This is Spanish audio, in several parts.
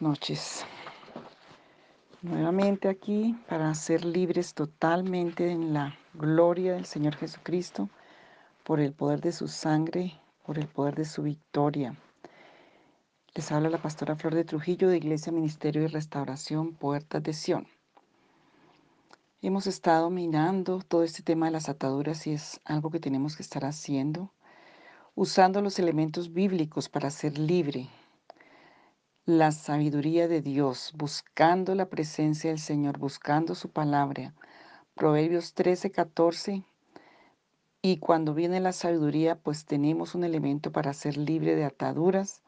Noches. Nuevamente aquí para ser libres totalmente en la gloria del Señor Jesucristo, por el poder de su sangre, por el poder de su victoria. Les habla la pastora Flor de Trujillo de Iglesia, Ministerio y Restauración, Puertas de Sión. Hemos estado mirando todo este tema de las ataduras y es algo que tenemos que estar haciendo, usando los elementos bíblicos para ser libre, la sabiduría de Dios, buscando la presencia del Señor, buscando su palabra. Proverbios 13, 14. Y cuando viene la sabiduría, pues tenemos un elemento para ser libre de ataduras.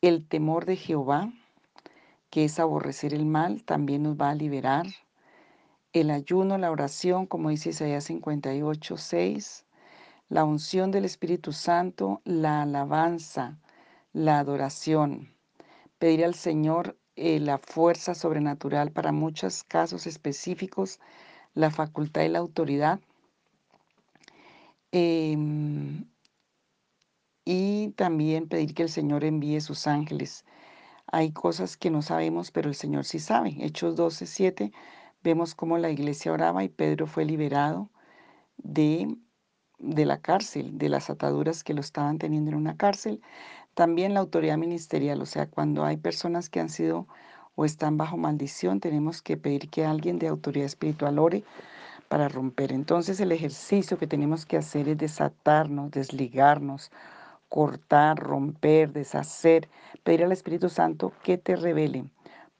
El temor de Jehová, que es aborrecer el mal, también nos va a liberar. El ayuno, la oración, como dice Isaías 58, 6. La unción del Espíritu Santo, la alabanza, la adoración pedir al Señor eh, la fuerza sobrenatural para muchos casos específicos, la facultad y la autoridad. Em, y también pedir que el Señor envíe sus ángeles. Hay cosas que no sabemos, pero el Señor sí sabe. Hechos 12, 7, vemos cómo la iglesia oraba y Pedro fue liberado de, de la cárcel, de las ataduras que lo estaban teniendo en una cárcel. También la autoridad ministerial, o sea, cuando hay personas que han sido o están bajo maldición, tenemos que pedir que alguien de autoridad espiritual ore para romper. Entonces el ejercicio que tenemos que hacer es desatarnos, desligarnos, cortar, romper, deshacer, pedir al Espíritu Santo que te revele,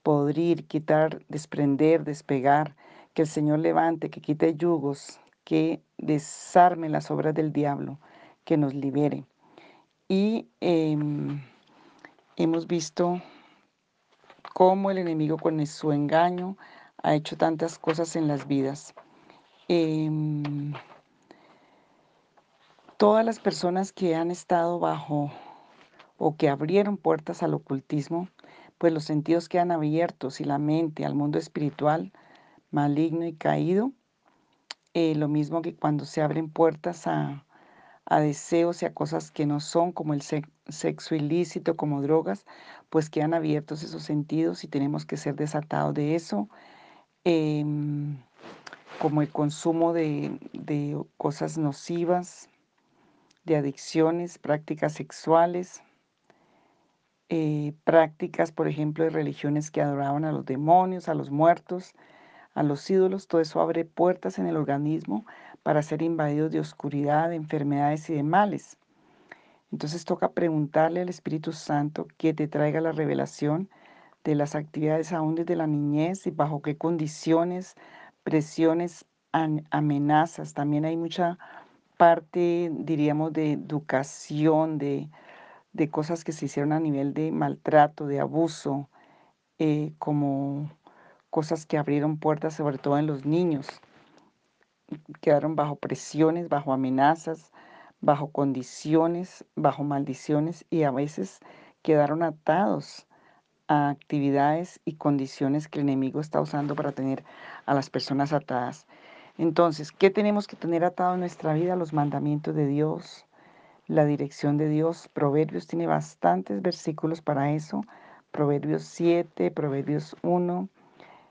podrir, quitar, desprender, despegar, que el Señor levante, que quite yugos, que desarme las obras del diablo, que nos libere. Y em, hemos visto cómo el enemigo con su engaño ha hecho tantas cosas en las vidas. Em, todas las personas que han estado bajo o que abrieron puertas al ocultismo, pues los sentidos quedan abiertos y la mente al mundo espiritual maligno y caído. Eh, lo mismo que cuando se abren puertas a, a deseos y a cosas que no son, como el sexo ilícito, como drogas, pues quedan abiertos esos sentidos y tenemos que ser desatados de eso, em, como el consumo de, cosas nocivas, de adicciones, prácticas sexuales, eh, prácticas, por ejemplo, de religiones que adoraban a los demonios, a los muertos, a los ídolos, todo eso abre puertas en el organismo para ser invadidos de oscuridad, de enfermedades y de males. Entonces toca preguntarle al Espíritu Santo que te traiga la revelación de las actividades aún desde la niñez y bajo qué condiciones, presiones, amenazas. También hay mucha parte, diríamos, de educación, de, cosas que se hicieron a nivel de maltrato, de abuso, eh, como cosas que abrieron puertas sobre todo en los niños. Quedaron bajo presiones, bajo amenazas, bajo condiciones, bajo maldiciones y a veces quedaron atados a actividades y condiciones que el enemigo está usando para tener a las personas atadas. Entonces, ¿qué tenemos que tener atado en nuestra vida? Los mandamientos de Dios, la dirección de Dios. Proverbios tiene bastantes versículos para eso. Proverbios 7, Proverbios 1,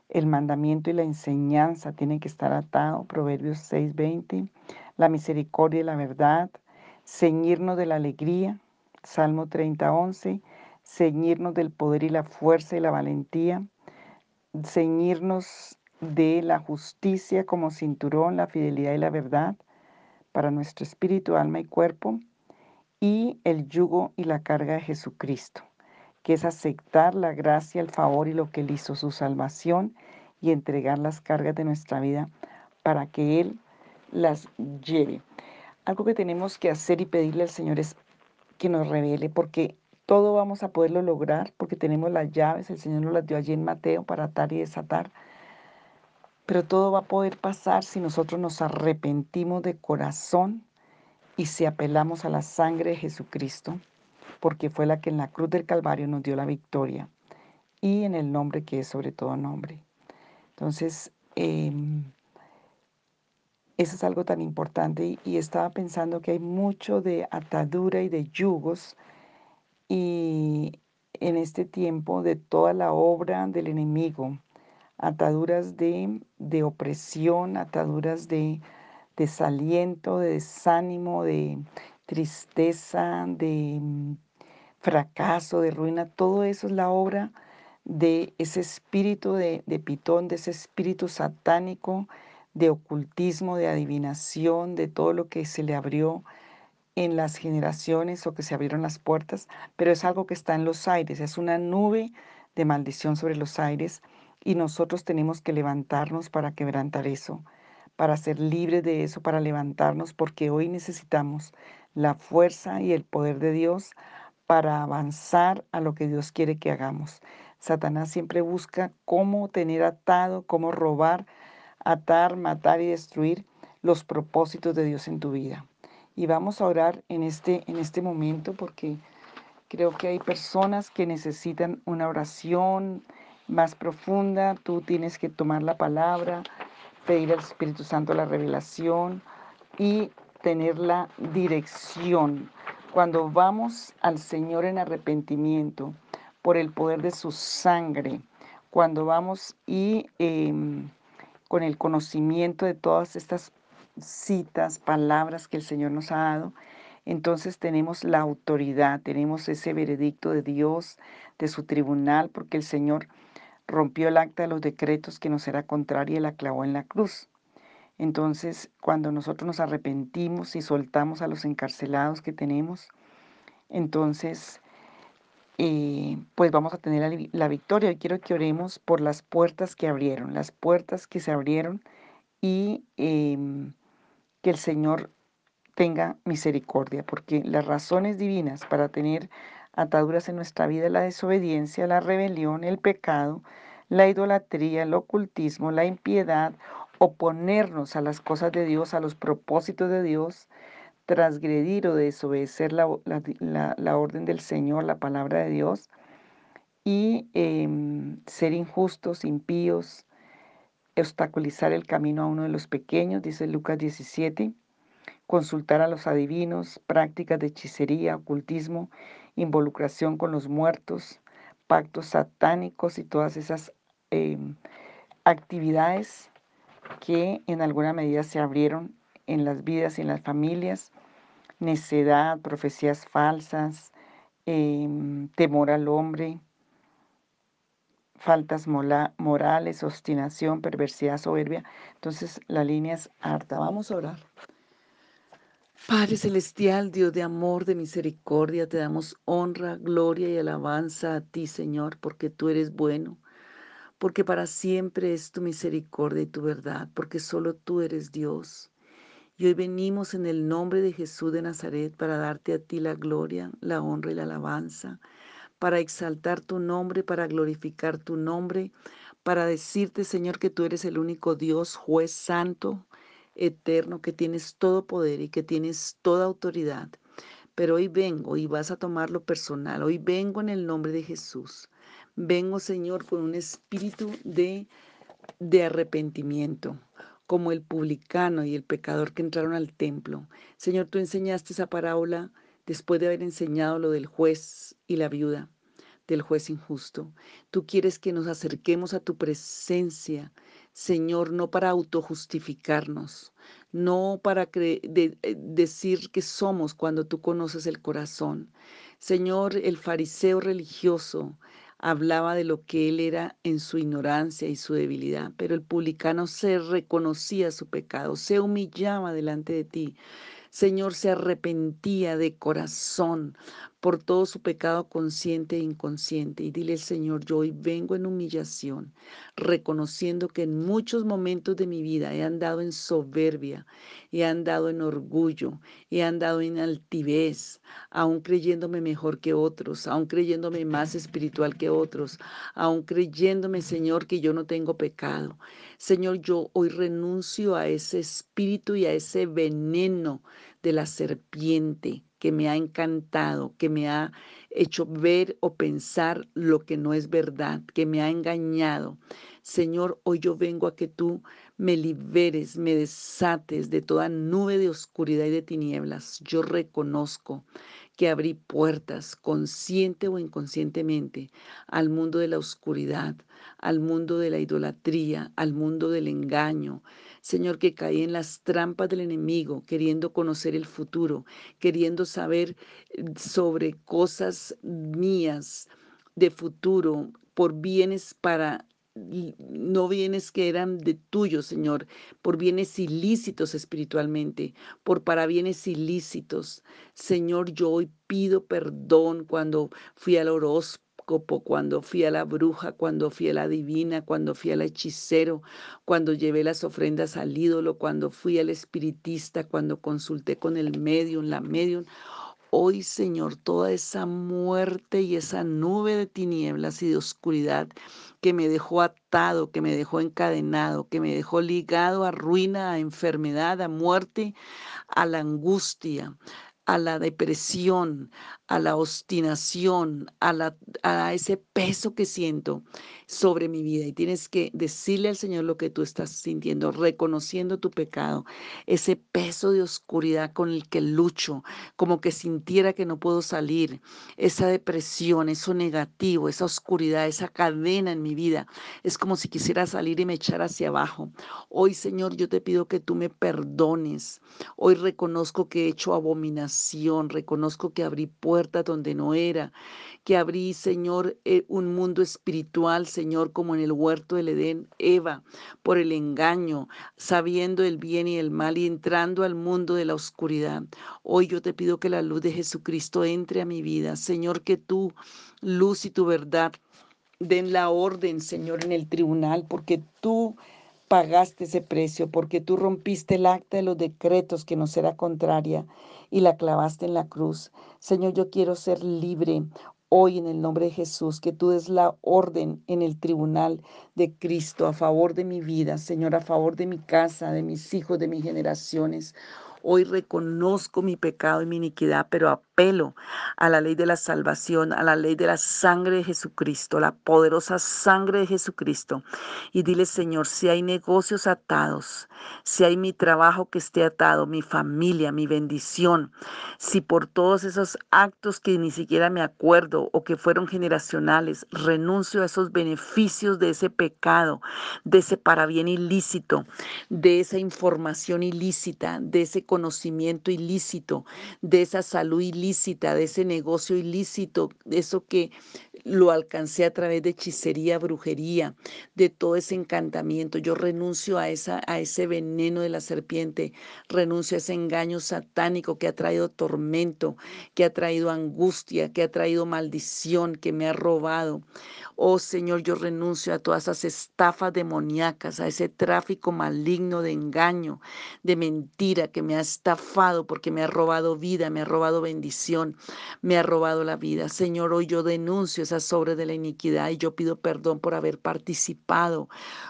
el mandamiento y la enseñanza tienen que estar atados, Proverbios 6:20, la misericordia y la verdad, ceñirnos de la alegría, Salmo 30:11, ceñirnos del poder y la fuerza y la valentía, ceñirnos de la justicia como cinturón, la fidelidad y la verdad para nuestro espíritu, alma y cuerpo, y el yugo y la carga de Jesucristo que es aceptar la gracia, el favor y lo que Él hizo, su salvación, y entregar las cargas de nuestra vida para que Él las lleve. Algo que tenemos que hacer y pedirle al Señor es que nos revele, porque todo vamos a poderlo lograr, porque tenemos las llaves, el Señor nos las dio allí en Mateo para atar y desatar, pero todo va a poder pasar si nosotros nos arrepentimos de corazón y si apelamos a la sangre de Jesucristo porque fue la que en la cruz del Calvario nos dio la victoria y en el nombre que es sobre todo nombre. Entonces, em, eso es algo tan importante y, estaba pensando que hay mucho de atadura y de yugos y en este tiempo de toda la obra del enemigo, ataduras de, de opresión, ataduras de desaliento, de desánimo, de tristeza, de fracaso, de ruina, todo eso es la obra de ese espíritu de, pitón, de ese espíritu satánico, de ocultismo, de adivinación, de todo lo que se le abrió en las generaciones o que se abrieron las puertas, pero es algo que está en los aires, es una nube de maldición sobre los aires y nosotros tenemos que levantarnos para quebrantar eso, para ser libres de eso, para levantarnos, porque hoy necesitamos la fuerza y el poder de Dios para avanzar a lo que Dios quiere que hagamos. Satanás siempre busca cómo tener atado, cómo robar, atar, matar y destruir los propósitos de Dios en tu vida. Y vamos a orar en este, en este momento porque creo que hay personas que necesitan una oración más profunda. Tú tienes que tomar la palabra, pedir al Espíritu Santo la revelación y tener la dirección. Cuando vamos al Señor en arrepentimiento por el poder de su sangre, cuando vamos y em, con el conocimiento de todas estas citas, palabras que el Señor nos ha dado, entonces tenemos la autoridad, tenemos ese veredicto de Dios, de su tribunal, porque el Señor rompió el acta de los decretos que nos era contraria y la clavó en la cruz. Entonces, cuando nosotros nos arrepentimos y soltamos a los encarcelados que tenemos, entonces, eh, pues vamos a tener la, victoria. Y quiero que oremos por las puertas que abrieron, las puertas que se abrieron y em, que el Señor tenga misericordia, porque las razones divinas para tener ataduras en nuestra vida, la desobediencia, la rebelión, el pecado, la idolatría, el ocultismo, la impiedad, oponernos a las cosas de Dios, a los propósitos de Dios, transgredir o desobedecer la, orden del Señor, la palabra de Dios, y em, ser injustos, impíos, obstaculizar el camino a uno de los pequeños, dice Lucas 17, consultar a los adivinos, prácticas de hechicería, ocultismo, involucración con los muertos, pactos satánicos y todas esas em, actividades que en alguna medida se abrieron en las vidas y en las familias, necedad, profecías falsas, em, temor al hombre, faltas morales, obstinación, perversidad, soberbia. Entonces la línea es harta. Vamos a orar. Padre Celestial, Dios de amor, de misericordia, te damos honra, gloria y alabanza a ti, Señor, porque tú eres bueno, porque para siempre es tu misericordia y tu verdad, porque solo tú eres Dios. Y hoy venimos en el nombre de Jesús de Nazaret para darte a ti la gloria, la honra y la alabanza para exaltar tu nombre, para glorificar tu nombre, para decirte, Señor, que tú eres el único Dios, juez santo, eterno, que tienes todo poder y que tienes toda autoridad. Pero hoy vengo y vas a tomarlo personal. Hoy vengo en el nombre de Jesús. Vengo, Señor, con un espíritu de, de arrepentimiento, como el publicano y el pecador que entraron al templo. Señor, tú enseñaste esa parábola después de haber enseñado lo del juez y la viuda, del juez injusto. Tú quieres que nos acerquemos a tu presencia, Señor, no para autojustificarnos, no para eh, decir que somos cuando tú conoces el corazón. Señor, el fariseo religioso hablaba de lo que él era en su ignorancia y su debilidad, pero el publicano se reconocía su pecado, se humillaba delante de ti. Señor, se arrepentía de corazón por todo su pecado consciente e inconsciente. Y dile, Señor, yo hoy vengo en humillación, reconociendo que en muchos momentos de mi vida he andado en soberbia, he andado en orgullo, he andado en altivez, aún creyéndome mejor que otros, aún creyéndome más espiritual que otros, aún creyéndome, Señor, que yo no tengo pecado. Señor, yo hoy renuncio a ese espíritu y a ese veneno de la serpiente que me ha encantado, que me ha hecho ver o pensar lo que no es verdad, que me ha engañado. Señor, hoy yo vengo a que tú me liberes, me desates de toda nube de oscuridad y de tinieblas. Yo reconozco que abrí puertas, consciente o inconscientemente, al mundo de la oscuridad, al mundo de la idolatría, al mundo del engaño. Señor, que caí en las trampas del enemigo, queriendo conocer el futuro, queriendo saber eh, sobre cosas mías de futuro, por bienes para no bienes que eran de tuyo, Señor, por bienes ilícitos espiritualmente, por para bienes ilícitos. Señor, yo hoy pido perdón cuando fui al cuando fui a la bruja, cuando fui a la divina, cuando fui al hechicero, cuando llevé las ofrendas al ídolo, cuando fui al espiritista, cuando consulté con el medium, la medium. Hoy, Señor, toda esa muerte y esa nube de tinieblas y de oscuridad que me dejó atado, que me dejó encadenado, que me dejó ligado a ruina, a enfermedad, a muerte, a la angustia, a la depresión, a la obstinación, a, la, a ese peso que siento sobre mi vida. Y tienes que decirle al Señor lo que tú estás sintiendo, reconociendo tu pecado, ese peso de oscuridad con el que lucho, como que sintiera que no puedo salir, esa depresión, eso negativo, esa oscuridad, esa cadena en mi vida. Es como si quisiera salir y me echar hacia abajo. Hoy, Señor, yo te pido que tú me perdones. Hoy reconozco que he hecho abominación, reconozco que abrí puertas donde no era, que abrí, Señor, eh, un mundo espiritual, Señor, como en el huerto del Edén, Eva, por el engaño, sabiendo el bien y el mal y entrando al mundo de la oscuridad. Hoy yo te pido que la luz de Jesucristo entre a mi vida, Señor, que tu luz y tu verdad den la orden, Señor, en el tribunal, porque tú pagaste ese precio, porque tú rompiste el acta de los decretos que nos era contraria y la clavaste en la cruz. Señor, yo quiero ser libre hoy en el nombre de Jesús, que tú des la orden en el tribunal de Cristo a favor de mi vida, Señor, a favor de mi casa, de mis hijos, de mis generaciones. Hoy reconozco mi pecado y mi iniquidad, pero apelo a la ley de la salvación, a la ley de la sangre de Jesucristo, la poderosa sangre de Jesucristo. Y dile, Señor, si hay negocios atados, si hay mi trabajo que esté atado, mi familia, mi bendición, si por todos esos actos que ni siquiera me acuerdo o que fueron generacionales, renuncio a esos beneficios de ese pecado, de ese parabién ilícito, de esa información ilícita, de ese conocimiento ilícito, de esa salud ilícita, de ese negocio ilícito, de eso que lo alcancé a través de hechicería, brujería, de todo ese encantamiento. Yo renuncio a, esa, a ese veneno de la serpiente, renuncio a ese engaño satánico que ha traído tormento, que ha traído angustia, que ha traído maldición, que me ha robado. Oh Señor, yo renuncio a todas esas estafas demoníacas, a ese tráfico maligno de engaño, de mentira que me ha estafado porque me ha robado vida, me ha robado bendición, me ha robado la vida. Señor, hoy yo denuncio esa sobre de la iniquidad y yo pido perdón por haber participado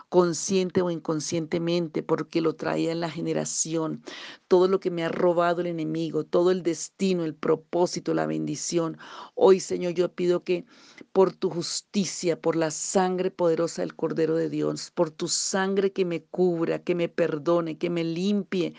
consciente o inconscientemente porque lo traía en la generación. Todo lo que me ha robado el enemigo, todo el destino, el propósito, la bendición. Hoy, Señor, yo pido que por tu justicia, por la sangre poderosa del Cordero de Dios, por tu sangre que me cubra, que me perdone, que me limpie.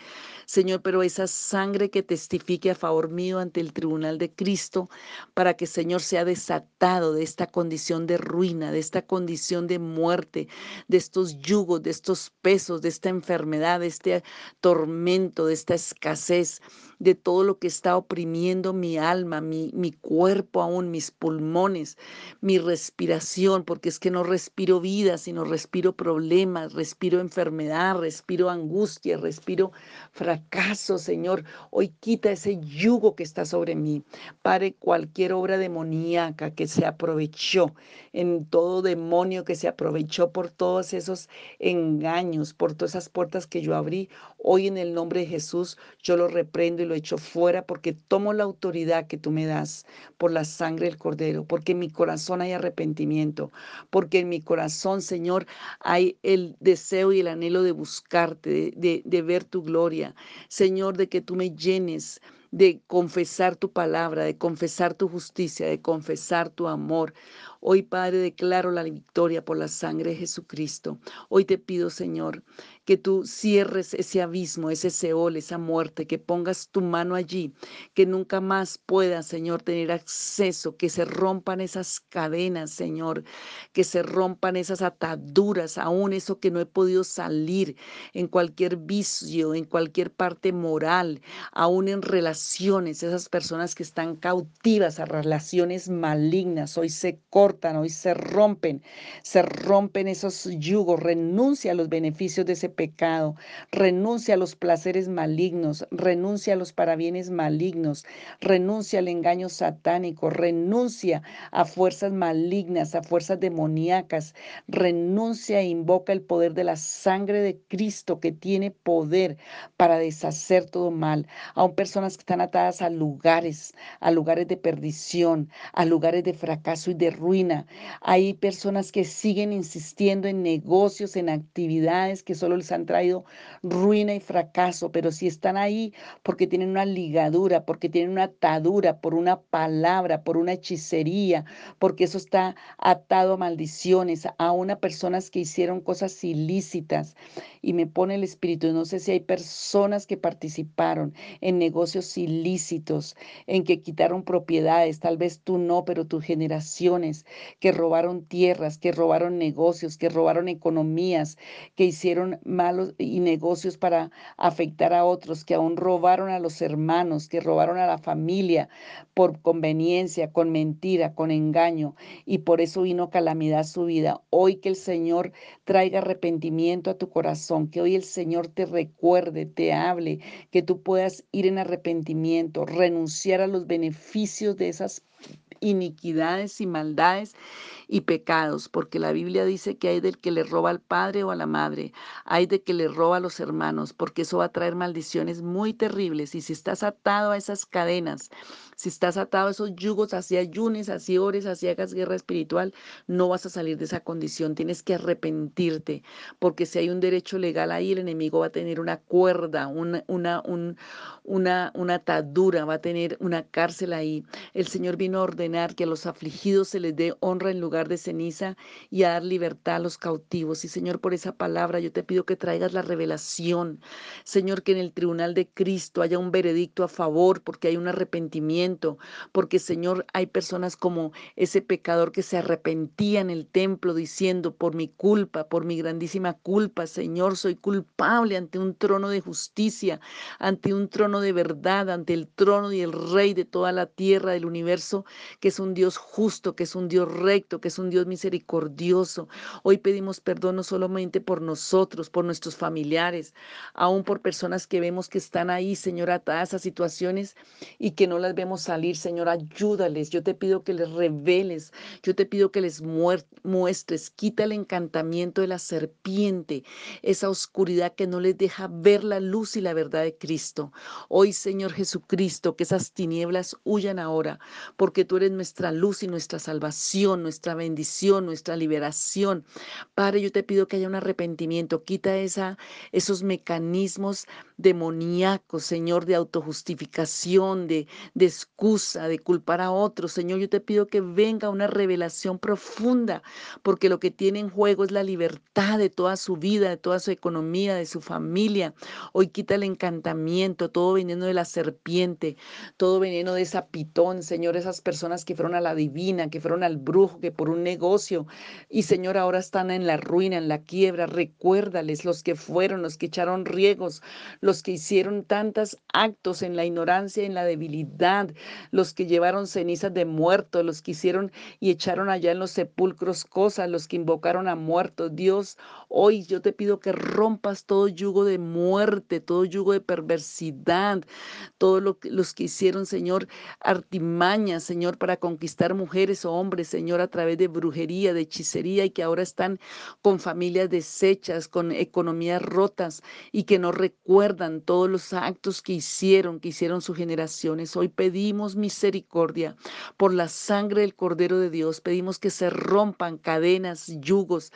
Señor, pero esa sangre que testifique a favor mío ante el tribunal de Cristo, para que, Señor, sea desatado de esta condición de ruina, de esta condición de muerte, de estos yugos, de estos pesos, de esta enfermedad, de este tormento, de esta escasez de todo lo que está oprimiendo mi alma, mi, mi cuerpo aún, mis pulmones, mi respiración, porque es que no respiro vida, sino respiro problemas, respiro enfermedad, respiro angustia, respiro fracaso, Señor. Hoy quita ese yugo que está sobre mí. Pare cualquier obra demoníaca que se aprovechó, en todo demonio que se aprovechó por todos esos engaños, por todas esas puertas que yo abrí. Hoy en el nombre de Jesús yo lo reprendo lo echo fuera porque tomo la autoridad que tú me das por la sangre del cordero, porque en mi corazón hay arrepentimiento, porque en mi corazón, Señor, hay el deseo y el anhelo de buscarte, de, de ver tu gloria. Señor, de que tú me llenes de confesar tu palabra, de confesar tu justicia, de confesar tu amor. Hoy, Padre, declaro la victoria por la sangre de Jesucristo. Hoy te pido, Señor, que tú cierres ese abismo, ese Seol, esa muerte, que pongas tu mano allí, que nunca más pueda, Señor, tener acceso, que se rompan esas cadenas, Señor, que se rompan esas ataduras, aún eso que no he podido salir en cualquier vicio, en cualquier parte moral, aún en relaciones, esas personas que están cautivas a relaciones malignas, hoy se cortan, hoy se rompen, se rompen esos yugos, renuncia a los beneficios de ese pecado, renuncia a los placeres malignos, renuncia a los parabienes malignos, renuncia al engaño satánico, renuncia a fuerzas malignas, a fuerzas demoníacas, renuncia e invoca el poder de la sangre de Cristo que tiene poder para deshacer todo mal. Aún personas que están atadas a lugares, a lugares de perdición, a lugares de fracaso y de ruina. Hay personas que siguen insistiendo en negocios, en actividades que solo les han traído ruina y fracaso, pero si están ahí porque tienen una ligadura, porque tienen una atadura por una palabra, por una hechicería, porque eso está atado a maldiciones, a una personas que hicieron cosas ilícitas y me pone el espíritu, no sé si hay personas que participaron en negocios ilícitos, en que quitaron propiedades, tal vez tú no, pero tus generaciones, que robaron tierras, que robaron negocios, que robaron economías, que hicieron malos y negocios para afectar a otros, que aún robaron a los hermanos, que robaron a la familia por conveniencia, con mentira, con engaño, y por eso vino calamidad a su vida. Hoy que el Señor traiga arrepentimiento a tu corazón, que hoy el Señor te recuerde, te hable, que tú puedas ir en arrepentimiento, renunciar a los beneficios de esas iniquidades y maldades y pecados, porque la Biblia dice que hay del que le roba al padre o a la madre, hay de que le roba a los hermanos, porque eso va a traer maldiciones muy terribles. Y si estás atado a esas cadenas, si estás atado a esos yugos, así ayunes, así ores, así hagas guerra espiritual, no vas a salir de esa condición. Tienes que arrepentirte, porque si hay un derecho legal ahí, el enemigo va a tener una cuerda, una, una, una, una atadura, va a tener una cárcel ahí. El Señor vino a ordenar que a los afligidos se les dé honra en lugar de ceniza y a dar libertad a los cautivos. Y Señor, por esa palabra yo te pido que traigas la revelación. Señor, que en el tribunal de Cristo haya un veredicto a favor porque hay un arrepentimiento, porque Señor, hay personas como ese pecador que se arrepentía en el templo diciendo, por mi culpa, por mi grandísima culpa, Señor, soy culpable ante un trono de justicia, ante un trono de verdad, ante el trono y el rey de toda la tierra, del universo, que es un Dios justo, que es un Dios recto, es un Dios misericordioso. Hoy pedimos perdón no solamente por nosotros, por nuestros familiares, aún por personas que vemos que están ahí, Señor, atadas a situaciones y que no las vemos salir. Señor, ayúdales. Yo te pido que les reveles, yo te pido que les muestres, quita el encantamiento de la serpiente, esa oscuridad que no les deja ver la luz y la verdad de Cristo. Hoy, Señor Jesucristo, que esas tinieblas huyan ahora, porque tú eres nuestra luz y nuestra salvación, nuestra bendición, nuestra liberación. Padre, yo te pido que haya un arrepentimiento, quita esa, esos mecanismos demoníacos, Señor, de autojustificación, de, excusa, de culpar a otros. Señor, yo te pido que venga una revelación profunda, porque lo que tiene en juego es la libertad de toda su vida, de toda su economía, de su familia. Hoy quita el encantamiento, todo veneno de la serpiente, todo veneno de esa pitón, Señor, esas personas que fueron a la divina, que fueron al brujo, que por un negocio. Y Señor, ahora están en la ruina, en la quiebra. Recuérdales los que fueron, los que echaron riegos, los que hicieron tantos actos en la ignorancia, en la debilidad, los que llevaron cenizas de muertos, los que hicieron y echaron allá en los sepulcros cosas, los que invocaron a muertos. Dios, hoy yo te pido que rompas todo yugo de muerte, todo yugo de perversidad, todos lo, los que hicieron, Señor, artimañas, Señor, para conquistar mujeres o hombres, Señor, a través de brujería, de hechicería y que ahora están con familias deshechas, con economías rotas y que no recuerdan todos los actos que hicieron, que hicieron sus generaciones. Hoy pedimos misericordia por la sangre del Cordero de Dios. Pedimos que se rompan cadenas, yugos,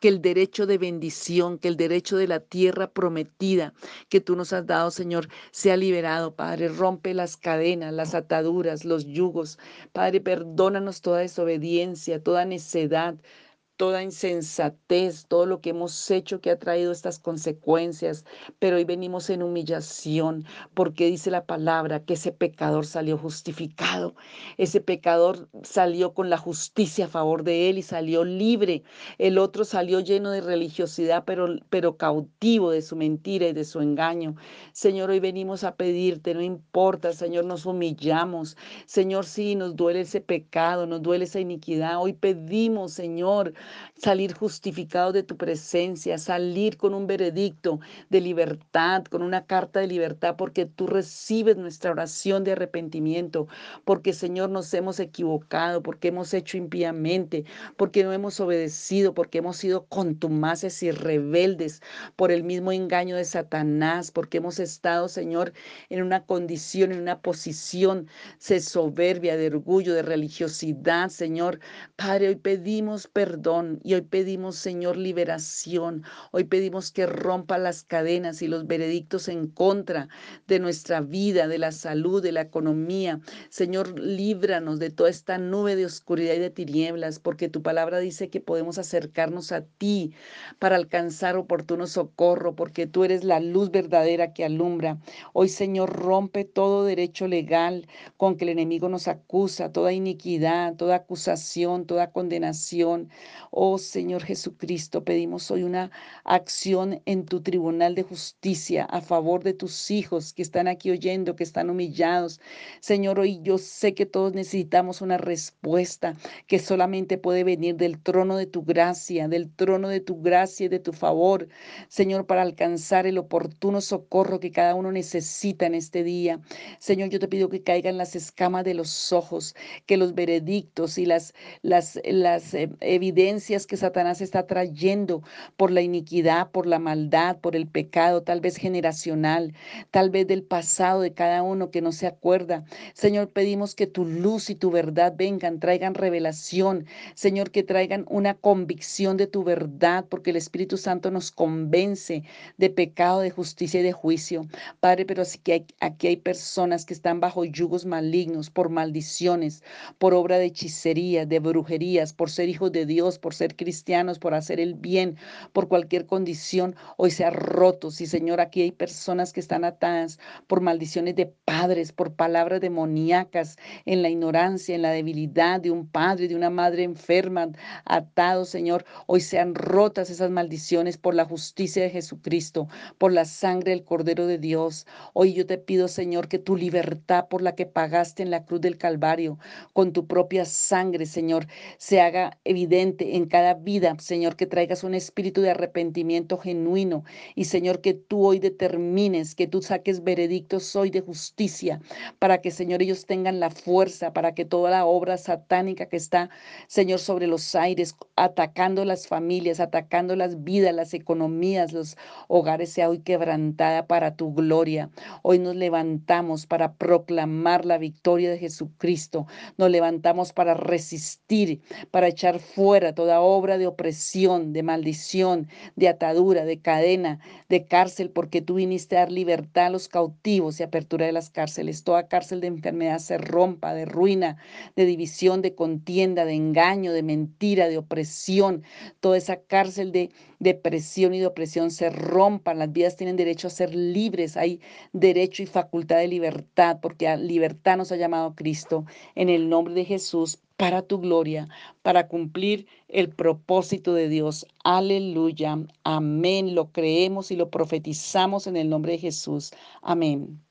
que el derecho de bendición, que el derecho de la tierra prometida que tú nos has dado, Señor, sea liberado, Padre. Rompe las cadenas, las ataduras, los yugos. Padre, perdónanos toda desobediencia toda necedad, toda insensatez, todo lo que hemos hecho que ha traído estas consecuencias, pero hoy venimos en humillación, porque dice la palabra que ese pecador salió justificado, ese pecador salió con la justicia a favor de él y salió libre, el otro salió lleno de religiosidad, pero, pero cautivo de su mentira y de su engaño. Señor, hoy venimos a pedirte, no importa, Señor, nos humillamos, Señor, sí, nos duele ese pecado, nos duele esa iniquidad, hoy pedimos, Señor, salir justificado de tu presencia, salir con un veredicto de libertad, con una carta de libertad, porque tú recibes nuestra oración de arrepentimiento, porque Señor nos hemos equivocado, porque hemos hecho impíamente, porque no hemos obedecido, porque hemos sido contumaces y rebeldes por el mismo engaño de Satanás, porque hemos estado, Señor, en una condición, en una posición de soberbia, de orgullo, de religiosidad, Señor. Padre, hoy pedimos perdón y hoy pedimos, Señor, liberación. Hoy pedimos que rompa las cadenas y los veredictos en contra de nuestra vida, de la salud, de la economía. Señor, líbranos de toda esta nube de oscuridad y de tinieblas, porque tu palabra dice que podemos acercarnos a ti para alcanzar oportuno socorro, porque tú eres la luz verdadera que alumbra. Hoy, Señor, rompe todo derecho legal con que el enemigo nos acusa, toda iniquidad, toda acusación, toda condenación. Oh Señor Jesucristo, pedimos hoy una acción en tu tribunal de justicia a favor de tus hijos que están aquí oyendo, que están humillados. Señor, hoy yo sé que todos necesitamos una respuesta que solamente puede venir del trono de tu gracia, del trono de tu gracia y de tu favor, Señor, para alcanzar el oportuno socorro que cada uno necesita en este día. Señor, yo te pido que caigan las escamas de los ojos, que los veredictos y las, las, las eh, que Satanás está trayendo por la iniquidad, por la maldad, por el pecado, tal vez generacional, tal vez del pasado de cada uno que no se acuerda. Señor, pedimos que tu luz y tu verdad vengan, traigan revelación. Señor, que traigan una convicción de tu verdad, porque el Espíritu Santo nos convence de pecado, de justicia y de juicio. Padre, pero así que aquí hay personas que están bajo yugos malignos, por maldiciones, por obra de hechicería, de brujerías, por ser hijos de Dios, por ser cristianos, por hacer el bien, por cualquier condición, hoy se ha roto. Sí, Señor, aquí hay personas que están atadas por maldiciones de padres, por palabras demoníacas, en la ignorancia, en la debilidad de un padre, de una madre enferma, atados, Señor. Hoy sean rotas esas maldiciones por la justicia de Jesucristo, por la sangre del Cordero de Dios. Hoy yo te pido, Señor, que tu libertad por la que pagaste en la cruz del Calvario, con tu propia sangre, Señor, se haga evidente en cada vida, Señor, que traigas un espíritu de arrepentimiento genuino y Señor, que tú hoy determines, que tú saques veredictos hoy de justicia para que, Señor, ellos tengan la fuerza, para que toda la obra satánica que está, Señor, sobre los aires, atacando las familias, atacando las vidas, las economías, los hogares, sea hoy quebrantada para tu gloria. Hoy nos levantamos para proclamar la victoria de Jesucristo. Nos levantamos para resistir, para echar fuera toda obra de opresión, de maldición, de atadura, de cadena, de cárcel, porque tú viniste a dar libertad a los cautivos y apertura de las cárceles. Toda cárcel de enfermedad se rompa, de ruina, de división, de contienda, de engaño, de mentira, de opresión. Toda esa cárcel de depresión y de opresión se rompa. Las vidas tienen derecho a ser libres. Hay derecho y facultad de libertad, porque a libertad nos ha llamado Cristo. En el nombre de Jesús, para tu gloria, para cumplir el propósito de Dios. Aleluya. Amén. Lo creemos y lo profetizamos en el nombre de Jesús. Amén.